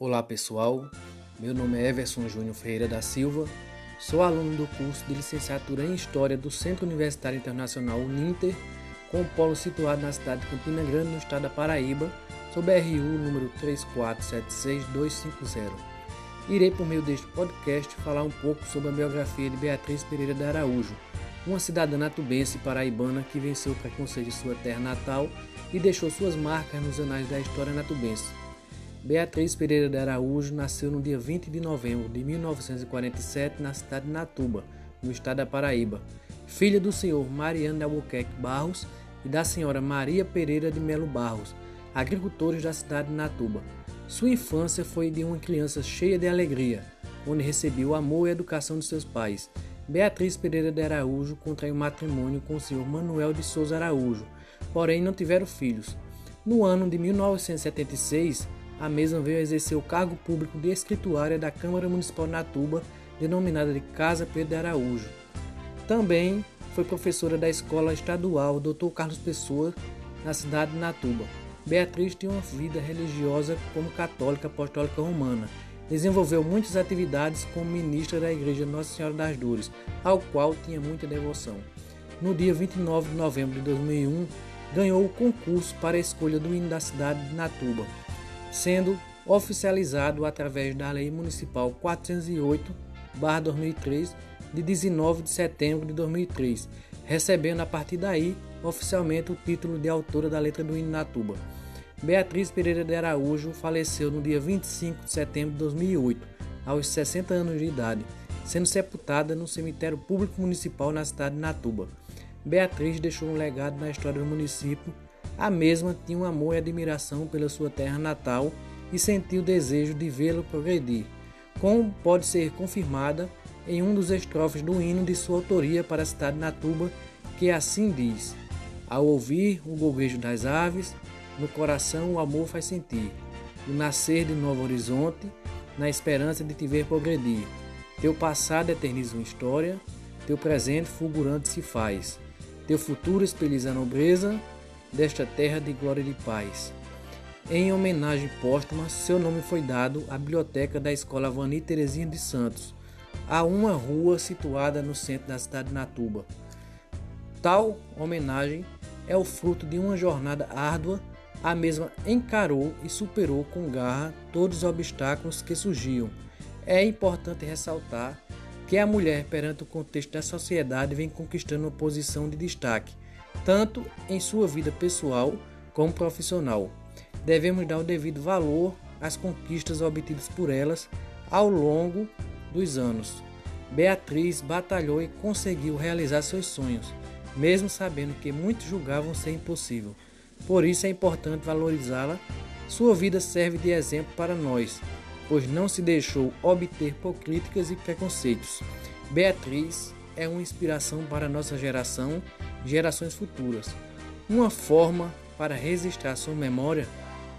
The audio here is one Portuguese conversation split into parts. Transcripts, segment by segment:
Olá pessoal, meu nome é Everson Júnior Ferreira da Silva, sou aluno do curso de licenciatura em História do Centro Universitário Internacional Uninter, com o polo situado na cidade de Campina Grande, no estado da Paraíba, sob RU número 3476250. Irei, por meio deste podcast, falar um pouco sobre a biografia de Beatriz Pereira de Araújo, uma cidadã natubense paraibana que venceu o preconceito de sua terra natal e deixou suas marcas nos anais da história natubense. Beatriz Pereira de Araújo nasceu no dia 20 de novembro de 1947 na cidade de Natuba, no estado da Paraíba, filha do senhor Mariano de Albuquerque Barros e da senhora Maria Pereira de Melo Barros, agricultores da cidade de Natuba. Sua infância foi de uma criança cheia de alegria, onde recebeu o amor e a educação de seus pais. Beatriz Pereira de Araújo contraiu matrimônio com o senhor Manuel de Souza Araújo, porém não tiveram filhos. No ano de 1976, a mesma veio a exercer o cargo público de escrituária da Câmara Municipal de Natuba, denominada de Casa Pedro de Araújo. Também foi professora da Escola Estadual Dr. Carlos Pessoa, na cidade de Natuba. Beatriz tinha uma vida religiosa como católica apostólica romana. Desenvolveu muitas atividades como ministra da Igreja Nossa Senhora das Dores, ao qual tinha muita devoção. No dia 29 de novembro de 2001, ganhou o concurso para a escolha do hino da cidade de Natuba, sendo oficializado através da Lei Municipal 408/2003 de 19 de setembro de 2003, recebendo a partir daí oficialmente o título de autora da letra do hino Natuba. Beatriz Pereira de Araújo faleceu no dia 25 de setembro de 2008, aos 60 anos de idade, sendo sepultada no cemitério público municipal na cidade de Natuba. Beatriz deixou um legado na história do município a mesma tinha um amor e admiração pela sua terra natal e sentiu o desejo de vê-lo progredir, como pode ser confirmada em um dos estrofes do hino de sua autoria para a cidade de Natuba, que assim diz: Ao ouvir o golguejo das aves, no coração o amor faz sentir, o nascer de novo horizonte, na esperança de te ver progredir. Teu passado eterniza uma história, teu presente fulgurante se faz, teu futuro espelhiza a nobreza desta terra de glória e de paz. Em homenagem póstuma, seu nome foi dado à biblioteca da Escola Vani Terezinha de Santos, a uma rua situada no centro da cidade de Natuba. Tal homenagem é o fruto de uma jornada árdua, a mesma encarou e superou com garra todos os obstáculos que surgiam. É importante ressaltar que a mulher, perante o contexto da sociedade, vem conquistando uma posição de destaque tanto em sua vida pessoal como profissional. Devemos dar o devido valor às conquistas obtidas por elas ao longo dos anos. Beatriz batalhou e conseguiu realizar seus sonhos, mesmo sabendo que muitos julgavam ser impossível. Por isso é importante valorizá-la. Sua vida serve de exemplo para nós, pois não se deixou obter por críticas e preconceitos. Beatriz é uma inspiração para nossa geração e gerações futuras. Uma forma para registrar sua memória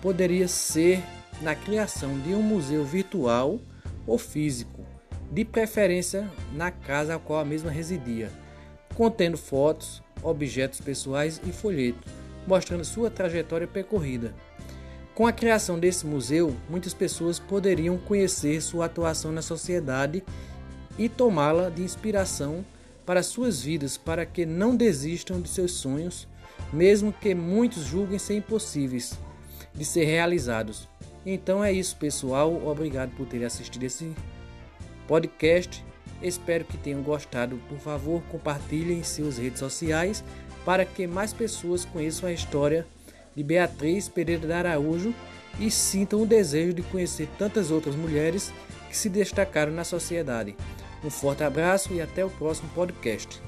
poderia ser na criação de um museu virtual ou físico, de preferência na casa a qual a mesma residia, contendo fotos, objetos pessoais e folhetos, mostrando sua trajetória percorrida. Com a criação desse museu, muitas pessoas poderiam conhecer sua atuação na sociedade e tomá-la de inspiração para suas vidas, para que não desistam de seus sonhos, mesmo que muitos julguem ser impossíveis de ser realizados. Então é isso, pessoal. Obrigado por terem assistido esse podcast. Espero que tenham gostado. Por favor, compartilhem em suas redes sociais para que mais pessoas conheçam a história de Beatriz Pereira de Araújo e sintam o desejo de conhecer tantas outras mulheres que se destacaram na sociedade. Um forte abraço e até o próximo podcast.